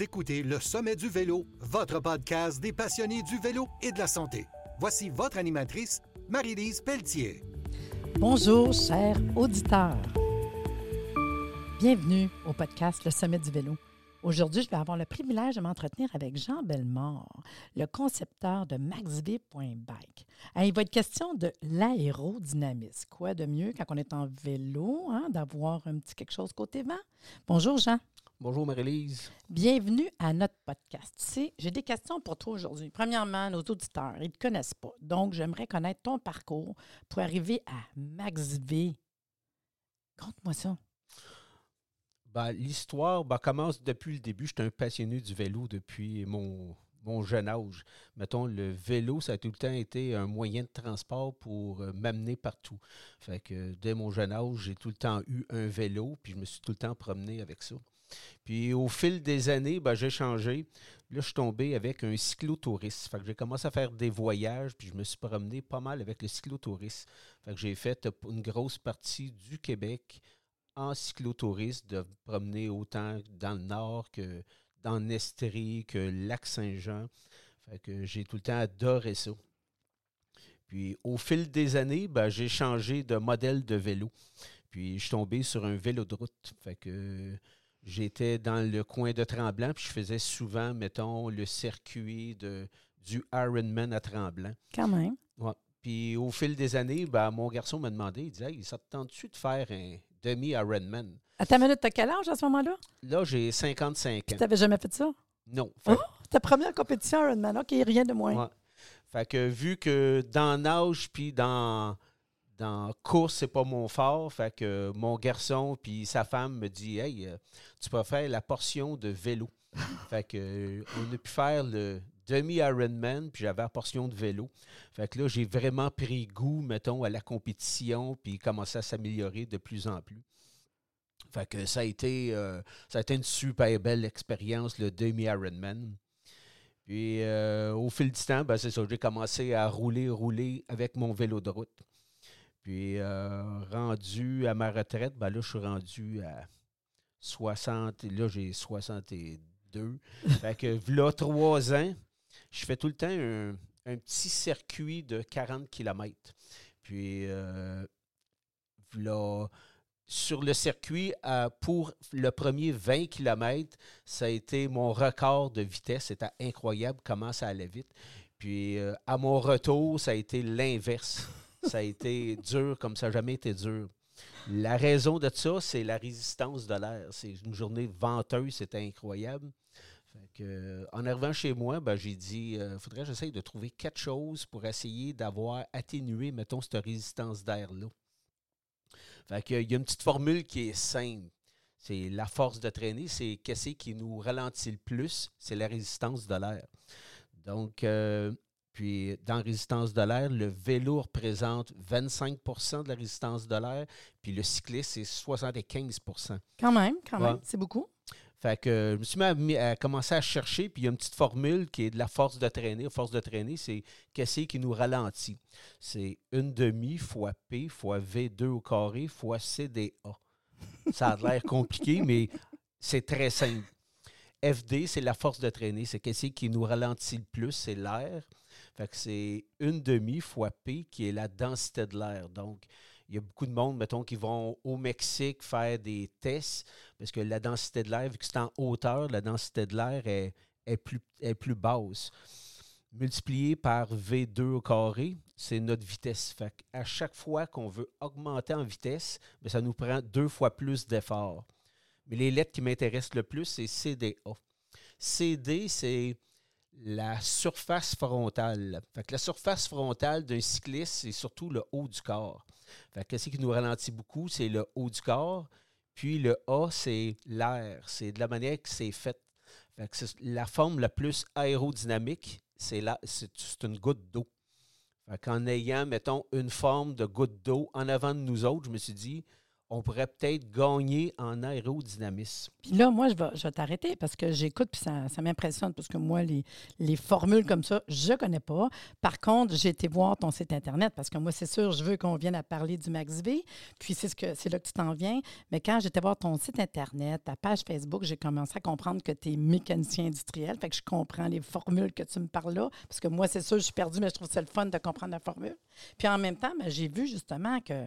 Écoutez Le Sommet du Vélo, votre podcast des passionnés du vélo et de la santé. Voici votre animatrice, Marie-Lise Pelletier. Bonjour, chers auditeurs. Bienvenue au podcast Le Sommet du Vélo. Aujourd'hui, je vais avoir le privilège de m'entretenir avec Jean Bellemare, le concepteur de maxv.bike. Il va être question de l'aérodynamisme. Quoi de mieux quand on est en vélo, hein, d'avoir un petit quelque chose côté vent? Bonjour, Jean. Bonjour Marie-Lise. Bienvenue à notre podcast. Tu sais, j'ai des questions pour toi aujourd'hui. Premièrement, nos auditeurs, ils ne te connaissent pas. Donc, j'aimerais connaître ton parcours pour arriver à Max V. Conte-moi ça. Ben, L'histoire ben, commence depuis le début. J'étais un passionné du vélo depuis mon, jeune âge. Mettons, le vélo, ça a tout le temps été un moyen de transport pour euh, m'amener partout. Fait que dès mon jeune âge, j'ai tout le temps eu un vélo, puis je me suis tout le temps promené avec ça. Puis au fil des années, ben, j'ai changé. Là, je suis tombé avec un cyclotourisme. Fait que j'ai commencé à faire des voyages, puis je me suis promené pas mal avec le cyclotourisme. Fait que j'ai fait une grosse partie du Québec en cyclotourisme, de promener autant dans le nord que dans Nestrie, que Lac-Saint-Jean. Fait que j'ai tout le temps adoré ça. Puis au fil des années, ben, j'ai changé de modèle de vélo. Puis je suis tombé sur un vélo de route. Fait que J'étais dans le coin de Tremblant, puis je faisais souvent, mettons, le circuit de, du Ironman à Tremblant. Quand même. Ouais. Puis au fil des années, ben, mon garçon m'a demandé, il disait, hey, ça te tente-tu de faire un demi-Ironman? À ta minute, t'as quel âge à ce moment-là? Là, j'ai 55 ans. Tu n'avais jamais fait ça? Non. Oh, ta première compétition Ironman, OK, rien de moins. Ouais. Fait que vu que dans l'âge, puis dans dans course, c'est pas mon fort. Fait que mon garçon puis sa femme me dit Hey, euh, tu peux faire la portion de vélo. fait que euh, on a pu faire le demi-Ironman, puis j'avais la portion de vélo. Fait que là, j'ai vraiment pris goût, mettons, à la compétition, puis commencé à s'améliorer de plus en plus. Fait que ça a été, euh, ça a été une super belle expérience, le demi-Ironman. Puis au fil du temps, ben, c'est ça, j'ai commencé à rouler, rouler avec mon vélo de route. Puis euh, rendu à ma retraite, ben là, je suis rendu à 60. Là, j'ai 62. fait que là, trois ans, je fais tout le temps un, petit circuit de 40 km. Puis euh, là, sur le circuit, euh, pour le premier 20 km, ça a été mon record de vitesse. C'était incroyable comment ça allait vite. Puis à mon retour, ça a été l'inverse ça a été dur comme ça n'a jamais été dur. La raison de ça, c'est la résistance de l'air. C'est une journée venteuse, c'était incroyable. en arrivant chez moi, ben, j'ai dit, il euh, faudrait que j'essaye de trouver quelque chose pour essayer d'avoir atténué, mettons, cette résistance d'air-là. il y a une petite formule qui est simple. C'est la force de traîner, c'est qu'est-ce qui nous ralentit le plus, c'est la résistance de l'air. Donc, euh, puis, dans résistance de l'air, le vélo représente 25% de la résistance de l'air, puis le cycliste, c'est 75% Quand même, quand même, c'est beaucoup. Fait que je me suis mis à, commencer à chercher, puis il y a une petite formule qui est de la force de traîner. La force de traîner, c'est qu'est-ce qui nous ralentit? C'est une demi fois P fois V2 au carré fois CDA. Ça a l'air compliqué, mais c'est très simple. FD, c'est la force de traîner. C'est qu'est-ce qui nous ralentit le plus? C'est l'air. Fait que c'est une demi fois P qui est la densité de l'air. Donc, il y a beaucoup de monde, mettons, qui vont au Mexique faire des tests parce que la densité de l'air, vu que c'est en hauteur, la densité de l'air est, plus, est plus basse. Multiplié par V2 au carré, c'est notre vitesse. Fait à chaque fois qu'on veut augmenter en vitesse, ben, ça nous prend deux fois plus d'efforts. Mais les lettres qui m'intéressent le plus, c'est CDA. CD, c'est la surface frontale. Fait que la surface frontale d'un cycliste, c'est surtout le haut du corps. Fait que ce qui nous ralentit beaucoup, c'est le haut du corps. Puis le A, c'est l'air. C'est de la manière que c'est fait. fait la forme la plus aérodynamique, c'est une goutte d'eau. Qu'en ayant, mettons, une forme de goutte d'eau en avant de nous autres, je me suis dit, on pourrait peut-être gagner en aérodynamisme. Puis là, moi, je vais, je vais t'arrêter parce que j'écoute, puis ça, ça m'impressionne, parce que moi, les, les formules comme ça, je ne connais pas. Par contre, j'ai été voir ton site Internet parce que moi, c'est sûr, je veux qu'on vienne à parler du MaxV, puis c'est, ce que, c'est là que tu t'en viens. Mais quand j'étais voir ton site Internet, ta page Facebook, j'ai commencé à comprendre que tu es mécanicien industriel. Fait que je comprends les formules que tu me parles là, parce que moi, c'est sûr, je suis perdue, mais je trouve ça le fun de comprendre la formule. Puis en même temps, ben, j'ai vu justement que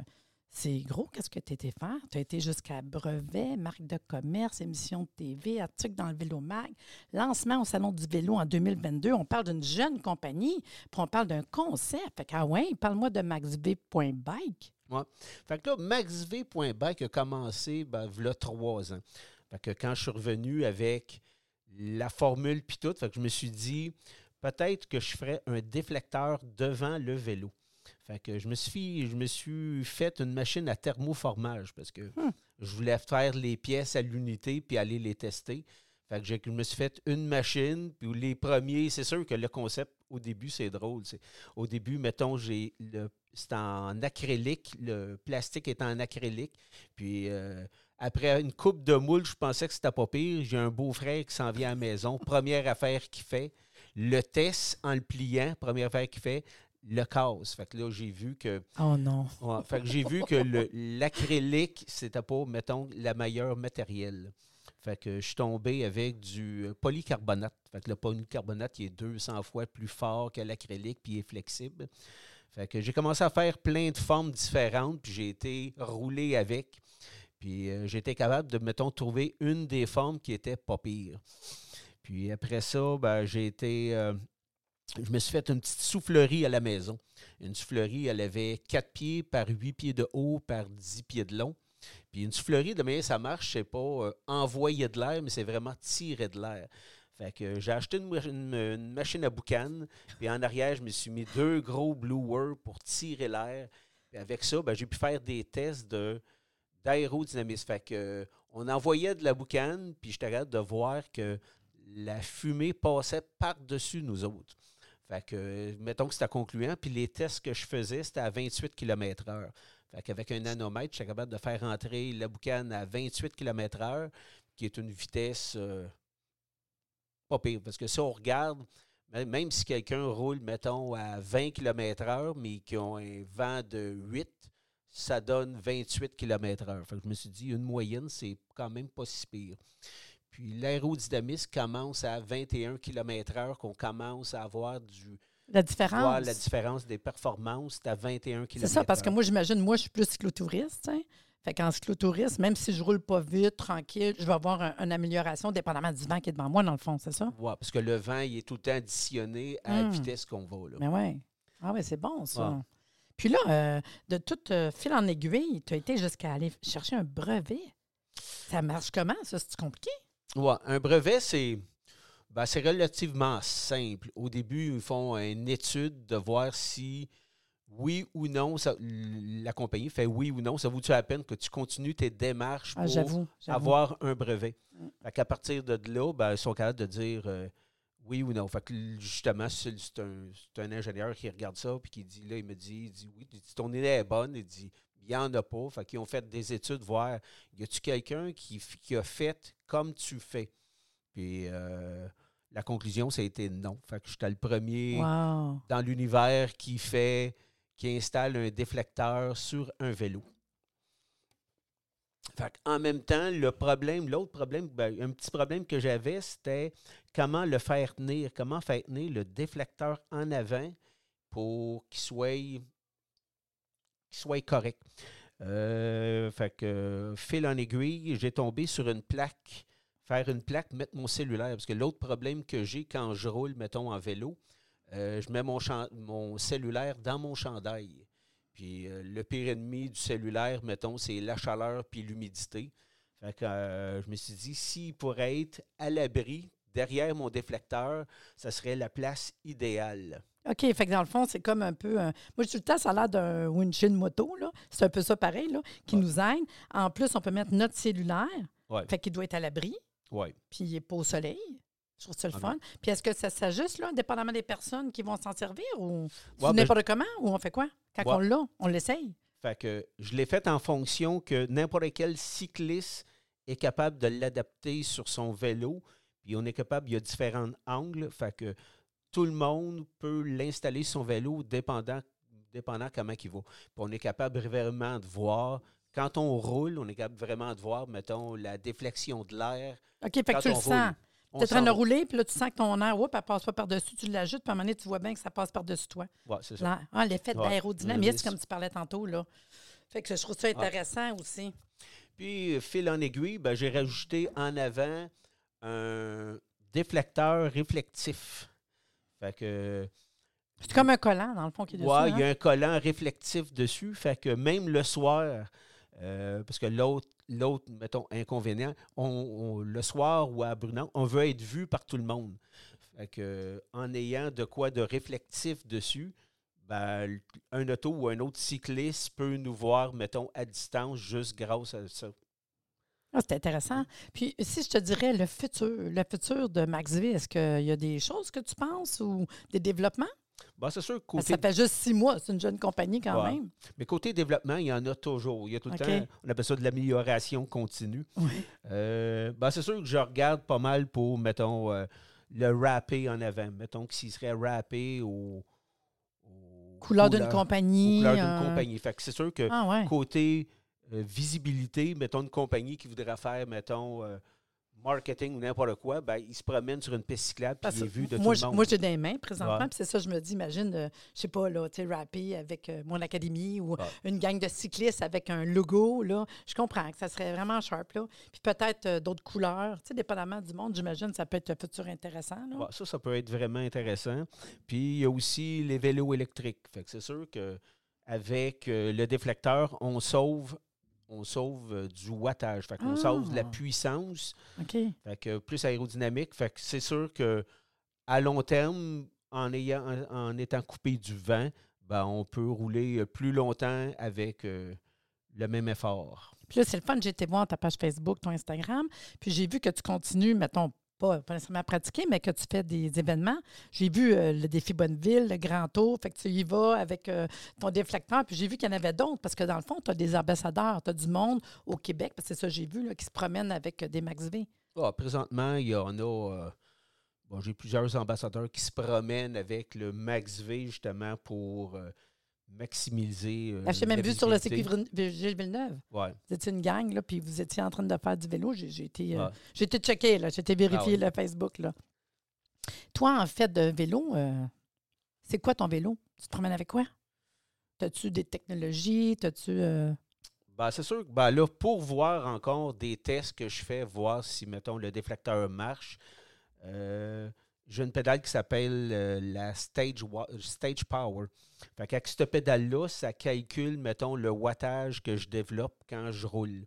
c'est gros, qu'est-ce que tu étais faire? Tu as été jusqu'à brevet, marque de commerce, émission de TV, article dans le Vélo Mag, lancement au Salon du vélo en 2022. On parle d'une jeune compagnie, puis on parle d'un concept. Fait que, ah ouais, parle-moi de maxv.bike. Ouais. Fait que là, maxv.bike a commencé, ben, a trois ans. Fait que quand je suis revenu avec la formule puis tout, fait que je me suis dit, peut-être que je ferais un déflecteur devant le vélo. Fait que je me suis, je me suis fait une machine à thermoformage parce que Hmm. je voulais faire les pièces à l'unité puis aller les tester. Fait que je me suis fait une machine, puis les premiers, c'est sûr que le concept, au début, c'est drôle. c'est- Au début, mettons, j'ai le c'est en acrylique, le plastique est en acrylique. Puis euh, après une coupe de moule, je pensais que c'était pas pire. J'ai un beau-frère qui s'en vient à la maison. Première affaire qu'il fait, le test en le pliant, première affaire qu'il fait, le casse. Fait que là, j'ai vu que Oh non. Ouais, fait que j'ai vu que l'acrylique, c'était pas, mettons, la meilleure matériel. Fait que je suis tombé avec du euh, polycarbonate. Fait que le polycarbonate, il est 200 fois plus fort que l'acrylique, puis il est flexible. Fait que j'ai commencé à faire plein de formes différentes, puis j'ai été roulé avec. Puis euh, j'ai été capable de, mettons, trouver une des formes qui était pas pire. Puis après ça, ben, j'ai été. euh, je me suis fait une petite soufflerie à la maison. Une soufflerie, elle avait 4 pieds par 8 pieds de haut par 10 pieds de long. Puis une soufflerie, de manière ça marche, c'est pas euh, envoyer de l'air, mais c'est vraiment tirer de l'air. Fait que j'ai acheté une, machine à boucan, puis en arrière, je me suis mis deux gros blowers pour tirer l'air. Avec ça, ben, j'ai pu faire des tests d'aérodynamisme. Fait que euh, on envoyait de la boucane, puis j'étais capable de voir que la fumée passait par-dessus nous autres. Fait que, mettons que c'était concluant, puis les tests que je faisais, c'était à 28 km/h. Fait qu'avec un nanomètre, j'étais capable de faire entrer la boucane à 28 km/h, qui est une vitesse euh, pas pire. Parce que si on regarde, même- même si quelqu'un roule, mettons, à 20 km/h, mais qui ont un vent de 8, ça donne 28 km/h. Fait que je me suis dit, une moyenne, c'est quand même pas si pire. Puis l'aérodynamisme commence à 21 km/h, qu'on commence à avoir du, La différence. voir la différence des performances, c'est à 21 km/h. C'est ça, parce que moi, j'imagine, moi, je suis plus cyclotouriste. sais. Fait qu'en cyclotourisme, même si je roule pas vite, tranquille, je vais avoir un- une amélioration dépendamment du vent qui est devant moi, dans le fond, c'est ça? Ouais, parce que le vent, il est tout le temps additionné à la Hmm. vitesse qu'on va. Là. Mais oui. Ah oui, c'est bon, ça. Ouais. Puis là, euh, de tout euh, fil en aiguille, tu as été jusqu'à aller chercher un brevet. Ça marche comment, ça? C'est compliqué? Ouais, un brevet, c'est ben, c'est relativement simple. Au début, ils font une étude de voir si oui ou non, ça- la compagnie fait oui ou non, ça vaut-tu la peine que tu continues tes démarches Ah, pour avoir un brevet? Mm. Fait qu'à partir de là, ben, ils sont capables de dire euh, oui ou non. Fait que justement, c'est un, un ingénieur qui regarde ça puis qui dit là, il me dit, il dit oui, il dit, ton idée est bonne, il dit il n'y en a pas. Fait qu'ils ont fait des études, voir y a-tu quelqu'un qui, a fait comme tu fais? Puis euh, la conclusion, ça a été non. Fait que j'étais le premier Wow. dans l'univers qui fait, qui installe un déflecteur sur un vélo. Fait en même temps, le problème, l'autre problème, ben, un petit problème que j'avais, c'était comment le faire tenir, comment faire tenir le déflecteur en avant pour qu'il soit, qu'il soit correct. Euh, fait que, fil en aiguille, j'ai tombé sur une plaque, faire une plaque, mettre mon cellulaire. Parce que l'autre problème que j'ai quand je roule, mettons, en vélo, euh, je mets mon, cellulaire dans mon chandail. Puis euh, le pire ennemi du cellulaire, mettons, c'est la chaleur puis l'humidité. Fait que je me suis dit, s'il pourrait être à l'abri derrière mon déflecteur, ça serait la place idéale. OK, fait que dans le fond, c'est comme un peu. un- Moi, tout le temps, ça a l'air d'un windshield moto, là. C'est un peu ça pareil, là, qui Ouais. nous aide. En plus, on peut mettre notre cellulaire, Ouais. fait qu'il doit être à l'abri, Ouais. puis il n'est pas au soleil. Je trouve ça le Ah fun. Puis est-ce que ça s'ajuste, là, dépendamment des personnes qui vont s'en servir ou Ouais, ben, n'importe comment, ou on fait quoi? Quand on l'a, on l'essaye. Fait que je l'ai fait en fonction que n'importe quel cycliste est capable de l'adapter sur son vélo. Puis on est capable, il y a différents angles. Fait que tout le monde peut l'installer sur son vélo dépendant, dépendant comment il va. Puis on est capable vraiment de voir. Quand on roule, on est capable vraiment de voir, mettons, la déflexion de l'air. OK, fait que tu le sens. Tu es en train de rouler, puis là, tu sens que ton air, oups, elle passe pas par-dessus, tu l'ajoutes, puis à un moment donné, tu vois bien que ça passe par-dessus toi. Ouais, c'est ça. Ah, l'effet d'aérodynamisme, Oui. comme tu parlais tantôt, là. Fait que je trouve ça intéressant aussi. Puis, fil en aiguille, ben, j'ai rajouté en avant un déflecteur réflectif. Fait que, C'est comme un collant, dans le fond, qui est dessus. ouais, il y hein? a un collant réflectif dessus. Fait que même le soir, euh, parce que l'autre, l'autre, mettons, inconvénient, on, on- le soir ou à Brunan, on veut être vu par tout le monde. Fait que, en ayant de quoi de réflectif dessus, ben, un auto ou un autre cycliste peut nous voir, mettons, à distance juste grâce à ça. Ah, c'est intéressant. Puis, si je te dirais le futur, le futur de MaxV, est-ce qu'il y a des choses que tu penses ou des développements? Ben, c'est sûr côté ça fait juste six mois, c'est une jeune compagnie quand Ouais. même. Mais côté développement, il y en a toujours. Il y a tout le temps, on appelle ça de l'amélioration continue. Euh, ben, c'est sûr que je regarde pas mal pour, mettons, euh, le rapper en avant. Mettons que s'il serait rappé au. Couleur d'une couleur- compagnie. aux couleurs d'une euh, compagnie. Fait que c'est sûr que Ah ouais. côté visibilité, mettons une compagnie qui voudrait faire, mettons, euh, marketing ou n'importe quoi, ben, il se promène sur une piste cyclable puis il est vu de moi, tout le monde. moi, j'ai des mains présentement, Ouais. puis c'est ça, je me dis, imagine, euh, je sais pas, là, tu sais, rapper avec euh, mon académie ou Ouais. une gang de cyclistes avec un logo, là. Je comprends que ça serait vraiment sharp, là. Puis peut-être euh, d'autres couleurs, tu sais, dépendamment du monde, j'imagine, ça peut être un futur intéressant, là. Ouais, ça, ça peut être vraiment intéressant. Puis il y a aussi les vélos électriques. Fait que c'est sûr que avec euh, le déflecteur, on sauve, on sauve euh, du wattage. Fait qu'on Ah. sauve de la puissance. OK. Fait que plus aérodynamique. Fait que c'est sûr que à long terme, en ayant en, en étant coupé du vent, ben, on peut rouler euh, plus longtemps avec euh, le même effort. Puis là, c'est le fun, j'ai été voir ta page Facebook, ton Instagram, puis j'ai vu que tu continues, mettons, pas, nécessairement pratiquer, mais que tu fais des événements. J'ai vu euh, le défi Bonneville, le Grand Tour, fait que tu y vas avec euh, ton déflecteur, puis j'ai vu qu'il y en avait d'autres, parce que dans le fond, tu as des ambassadeurs, tu as du monde au Québec, parce que c'est ça que j'ai vu, là, qui se promènent avec euh, des Max V. Ah, présentement, il y en a. bon, J'ai plusieurs ambassadeurs qui se promènent avec le Max V justement pour maximiser. euh, Ah, J'ai même vu sur le circuit Gilles Villeneuve. Ouais. Vous étiez une gang, là, puis vous étiez en train de faire du vélo. J'ai été, euh, Ouais. été checké, là. J'ai été vérifié Ah le Facebook, là. Toi, en fait, de vélo, euh, c'est quoi ton vélo? Tu te promènes avec quoi? As-tu des technologies? As-tu. euh, Ben, c'est sûr que ben, là, pour voir encore des tests que je fais, voir si, mettons, le déflecteur marche, euh, j'ai une pédale qui s'appelle euh, la Stage, Stage Power. Fait qu'avec cette pédale-là, ça calcule, mettons, le wattage que je développe quand je roule.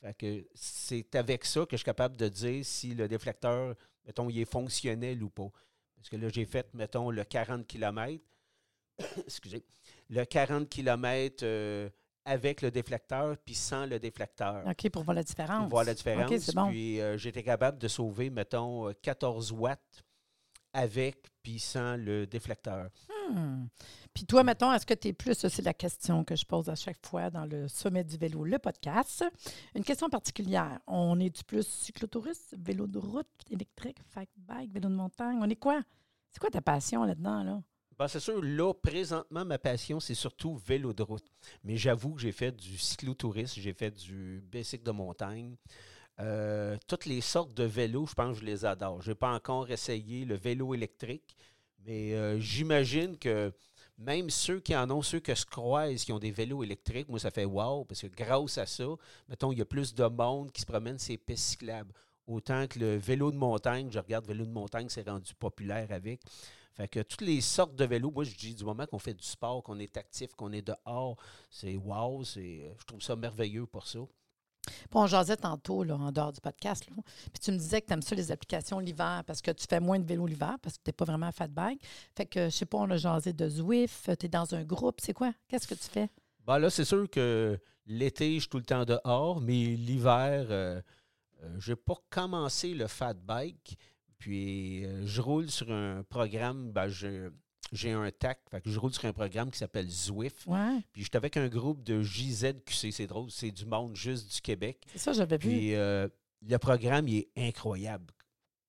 Fait que c'est avec ça que je suis capable de dire si le déflecteur, mettons, il est fonctionnel ou pas. Parce que là, j'ai fait, mettons, le 40 km. Excusez. Le 40 km avec le déflecteur puis sans le déflecteur. OK, pour voir la différence. Pour voir la différence. OK, c'est bon. Puis euh, j'étais capable de sauver, mettons, euh, 14 watts avec puis sans le déflecteur. Hmm. Puis toi, mettons, est-ce que tu es plus, c'est la question que je pose à chaque fois dans le sommet du vélo, le podcast. Une question particulière. On est-tu plus cyclotouriste, vélo de route, électrique, fat bike, vélo de montagne? On est quoi? C'est quoi ta passion là-dedans, là? Ben, c'est sûr, là, présentement, ma passion, c'est surtout vélo de route. Mais j'avoue que j'ai fait du cyclotourisme, j'ai fait du bicycle de montagne. Euh, toutes les sortes de vélos, je pense que je les adore. Je n'ai pas encore essayé le vélo électrique, mais euh, j'imagine que même ceux qui en ont, ceux que je croise qui ont des vélos électriques, moi, ça fait wow, parce que grâce à ça, mettons, il y a plus de monde qui se promène ces pistes cyclables. Autant que le vélo de montagne, je regarde vélo de montagne, c'est rendu populaire avec. Fait que toutes les sortes de vélos, moi je dis du moment qu'on fait du sport, qu'on est actif, qu'on est dehors, c'est wow, je trouve ça merveilleux pour ça. Bon, on jasait tantôt, là, en dehors du podcast. Puis tu me disais que tu aimes ça, les applications l'hiver, parce que tu fais moins de vélo l'hiver, parce que tu n'es pas vraiment fat bike. Fait que, je sais pas, on a jasé de Zwift, tu es dans un groupe, c'est quoi? Qu'est-ce que tu fais? Ben là, c'est sûr que l'été, je suis tout le temps dehors, mais l'hiver, euh, euh, j'ai pas commencé le fat bike. Puis euh, je roule sur un programme, ben, je- j'ai un TAC, fait que je roule sur un programme qui s'appelle Zwift. Ouais, Puis j'étais avec un groupe de JZQC, c'est drôle, c'est du monde juste du Québec. c'est ça, j'avais vu. Puis euh, le programme, il est incroyable.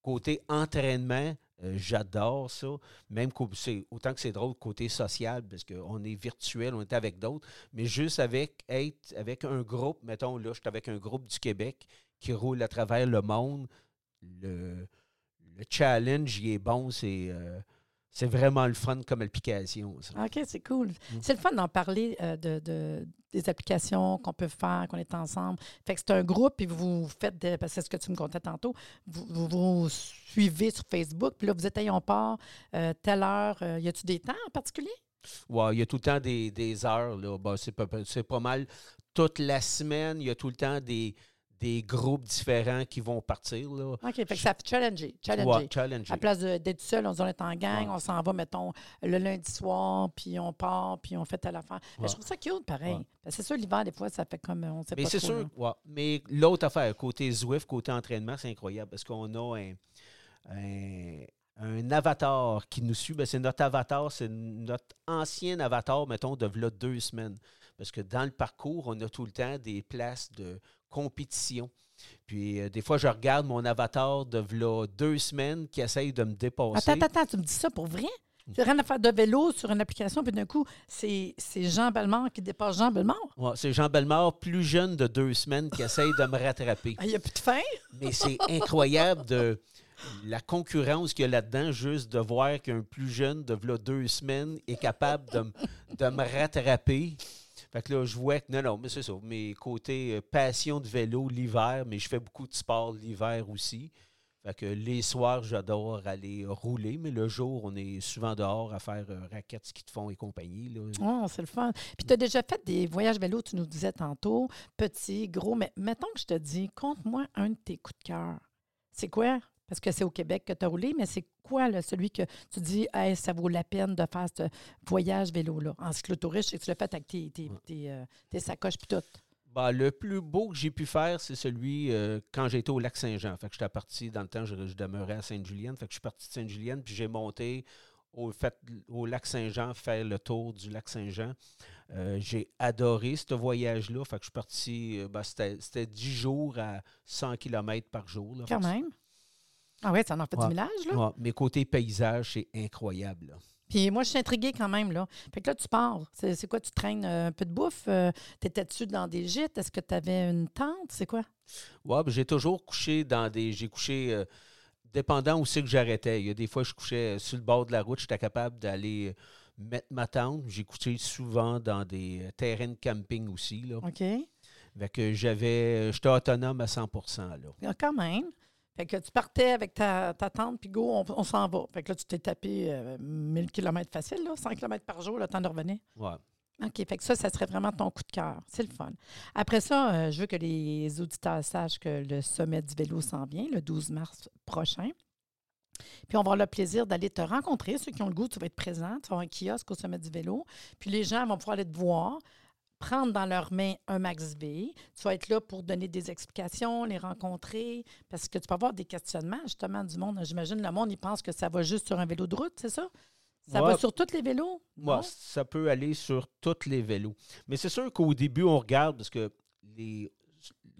Côté entraînement, euh, j'adore ça. Même c'est autant que c'est drôle côté social, parce qu'on est virtuel, on est avec d'autres, mais juste avec être avec un groupe, mettons là, je suis avec un groupe du Québec qui roule à travers le monde. Le, le challenge, il est bon, c'est euh, c'est vraiment le fun comme application. ça. OK, c'est cool. Mm. C'est le fun d'en parler euh, de, de- des applications qu'on peut faire, qu'on est ensemble. Fait que c'est un groupe, puis vous faites, des- parce que c'est ce que tu me contais tantôt, vous, vous, vous suivez sur Facebook, puis là, vous êtes, Hey, on part, euh, telle heure. euh, y a-tu des temps en particulier? Ouais, il y a tout le temps des, des heures. Là. Ben, c'est, pas, c'est pas mal. Toute la semaine, il y a tout le temps des, des groupes différents qui vont partir. Là. OK, fait que ça fait challenger, challenger. Ouais, challenger. À place d'être seul, on dit on est en gang, Ouais. on s'en va, mettons, le lundi soir, puis on part, puis on fait telle affaire. Mais je trouve ça cute, pareil. C'est sûr, l'hiver, des fois, ça fait comme, on sait Mais pas c'est sûr, mais l'autre affaire, côté Zwift, côté entraînement, c'est incroyable parce qu'on a un, un, un avatar qui nous suit. Ben, c'est notre avatar, c'est notre ancien avatar, mettons, de là deux semaines. Parce que dans le parcours, on a tout le temps des places de compétition. Puis euh, des fois, je regarde mon avatar de là deux semaines qui essaye de me dépasser. Attends, attends, attends, tu me dis ça pour vrai? Tu rien à faire de vélo sur une application, puis d'un coup, c'est c'est Jean Bellemare qui dépasse Jean Bellemare? Ouais, c'est Jean Bellemare, plus jeune de deux semaines, qui essaye de me rattraper. Ah, Il n'y a plus de fin? Mais c'est incroyable de la concurrence qu'il y a là-dedans, juste de voir qu'un plus jeune de deux semaines est capable de, me rattraper. Fait que là, je vois que non, non, mais c'est ça. Mes côtés euh, passion de vélo l'hiver, mais je fais beaucoup de sport l'hiver aussi. Fait que les soirs, j'adore aller rouler, mais le jour, on est souvent dehors à faire euh, raquettes, ski de fond et compagnie. Oh, c'est le fun. Puis tu as déjà fait des voyages vélo, tu nous disais tantôt, petits, gros, mais mettons que je te dis, compte-moi un de tes coups de cœur. C'est quoi? Parce que c'est au Québec que tu as roulé, mais c'est quoi là, celui que tu dis, hey, ça vaut la peine de faire ce voyage vélo-là? En cyclotourisme, je sais que tu l'as fait avec tes, tes, Ouais. tes, euh, tes sacoches puis tout. Ben, le plus beau que j'ai pu faire, c'est celui euh, quand j'étais au lac Saint-Jean. Fait que j'étais parti, dans le temps, je, je demeurais à Sainte-Julienne. Fait que je suis parti de Sainte-Julienne, puis j'ai monté au, fait, au lac Saint-Jean, faire le tour du lac Saint-Jean. Euh, j'ai adoré ce voyage-là. Fait que je suis parti, euh, ben, c'était c'était 10 jours à 100 km par jour. là. Quand même. Ah ouais, ça en fait Ouais. du millage, là? Ouais, mais côté paysage, c'est incroyable. là. Puis moi, je suis intriguée quand même, là. Fait que là, tu pars. C'est quoi? Tu traînes euh, un peu de bouffe? Euh, T'étais-tu dans des gîtes? Est-ce que tu avais une tente? C'est quoi? Ouais, ben, j'ai toujours couché dans des. J'ai couché. euh, dépendant où c'est que j'arrêtais. Il y a des fois, je couchais euh, sur le bord de la route. J'étais capable d'aller mettre ma tente. J'ai couché souvent dans des terrains de camping aussi. Là. OK. Fait que j'avais. J'étais autonome à 100 là. Ah, quand même. Fait que tu partais avec ta, ta tente, puis go, on, on s'en va. Fait que là, tu t'es tapé euh, 1000 km facile, là, 100 km par jour, le temps de revenir. Ouais. OK. Fait que ça, ça serait vraiment ton coup de cœur. C'est le fun. Après ça, euh, je veux que les auditeurs sachent que le sommet du vélo s'en vient le 12 mars prochain. Puis on va avoir le plaisir d'aller te rencontrer. Ceux qui ont le goût, tu vas être présent. Tu vas avoir un kiosque au sommet du vélo. Puis les gens vont pouvoir aller te voir, prendre dans leurs mains un Max V. Tu vas être là pour donner des explications, les rencontrer, parce que tu peux avoir des questionnements justement du monde. J'imagine le monde, il pense que ça va juste sur un vélo de route, c'est ça? Ça Ouais. va sur tous les vélos? Moi, ça peut aller sur tous les vélos. Mais c'est sûr qu'au début, on regarde parce que les,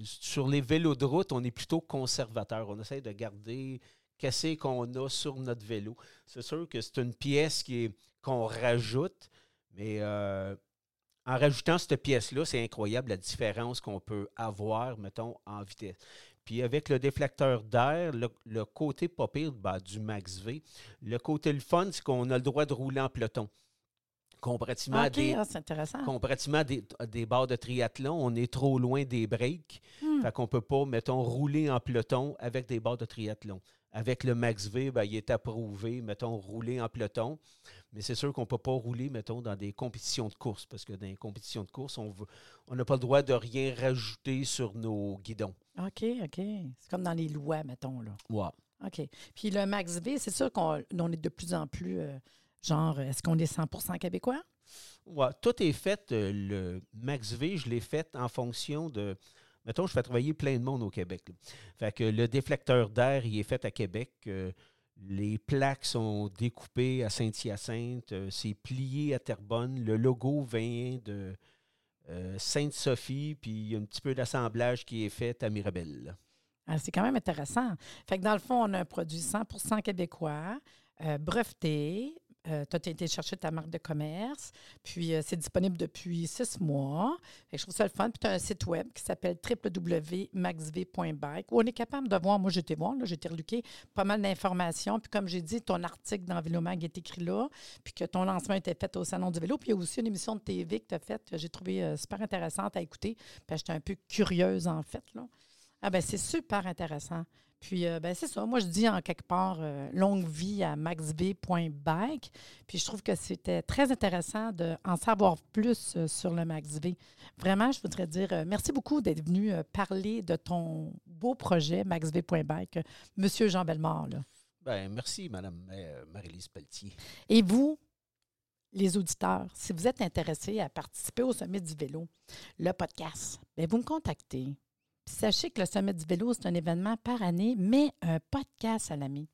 sur les vélos de route, on est plutôt conservateur. On essaie de garder qu'est-ce qu'on a sur notre vélo. C'est sûr que c'est une pièce qui est, qu'on rajoute, mais euh, en rajoutant cette pièce-là, c'est incroyable la différence qu'on peut avoir, mettons, en vitesse. Puis avec le déflecteur d'air, le, le côté pas pire ben, du Max V, le côté le fun, c'est qu'on a le droit de rouler en peloton. Comparativement à des, ah, c'est intéressant. comparativement à des, à des barres de triathlon, on est trop loin des breaks. Hmm. Fait qu'on ne peut pas, mettons, rouler en peloton avec des barres de triathlon. Avec le Max V, ben, il est approuvé, mettons, rouler en peloton. Mais c'est sûr qu'on ne peut pas rouler, mettons, dans des compétitions de course, parce que dans les compétitions de course, on veut- on n'a pas le droit de rien rajouter sur nos guidons. OK, OK. C'est comme dans les lois, mettons, là. Ouais. OK. Puis le Max V, c'est sûr qu'on on est de plus en plus, euh, genre, est-ce qu'on est 100% québécois? Ouais, tout est fait. euh, le Max V, je l'ai fait en fonction de. Mettons, je fais travailler plein de monde au Québec. là. Fait que le déflecteur d'air, il est fait à Québec. euh, Les plaques sont découpées à Saint-Hyacinthe, euh, c'est plié à Terrebonne. Le logo vient de euh, Sainte-Sophie, puis il y a un petit peu d'assemblage qui est fait à Mirabel. Ah, c'est quand même intéressant. Fait que dans le fond, on a un produit 100% québécois, euh, breveté, euh, tu as été chercher ta marque de commerce, puis euh, c'est disponible depuis six mois. je trouve ça le fun. Puis tu as un site web qui s'appelle www.maxv.bike où on est capable de voir, moi j'étais voir, j'ai été reluqué pas mal d'informations. Puis comme j'ai dit, ton article dans Vélomag est écrit là, puis que ton lancement était fait au Salon du vélo. Puis il y a aussi une émission de TV que tu as faite, que j'ai trouvé euh, super intéressante à écouter. Puis j'étais un peu curieuse en fait. Là. Ah ben c'est super intéressant. Puis, euh, ben, c'est ça. Moi, je dis en quelque part euh, longue vie à maxv.bike. Puis, je trouve que c'était très intéressant d'en savoir plus euh, sur le MaxV. Vraiment, je voudrais dire merci beaucoup d'être venu parler de ton beau projet maxv.bike, Monsieur Jean Bellemare. Là. Ben, merci, Madame Marie-Lise Pelletier. Et vous, les auditeurs, si vous êtes intéressés à participer au Sommet du vélo, le podcast, bien, vous me contactez sachez que le Sommet du vélo, c'est un événement par année, mais un podcast à l'ami.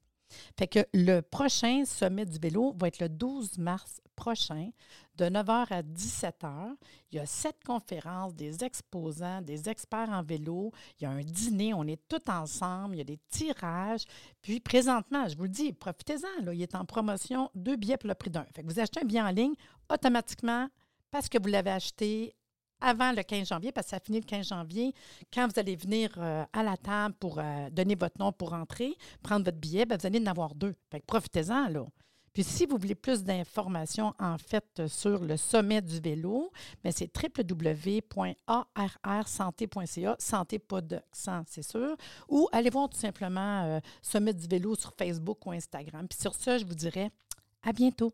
Fait que le prochain Sommet du vélo va être le 12 mars prochain, de 9h à 17h. Il y a sept conférences, des exposants, des experts en vélo. Il y a un dîner, on est tous ensemble. Il y a des tirages. Puis présentement, je vous le dis, profitez-en. Il est en promotion, deux billets pour le prix d'un. Fait que vous achetez un billet en ligne, automatiquement, parce que vous l'avez acheté avant le 15 janvier, parce que ça finit le 15 janvier, quand vous allez venir euh, à la table pour euh, donner votre nom pour entrer, prendre votre billet, bien, vous allez en avoir deux. Profitez-en, là. Puis si vous voulez plus d'informations, en fait, sur le sommet du vélo, bien, c'est www.arrsanté.ca, santé pas d'accent, c'est sûr, ou allez voir tout simplement euh, Sommet du vélo sur Facebook ou Instagram. Puis sur ça, je vous dirais à bientôt.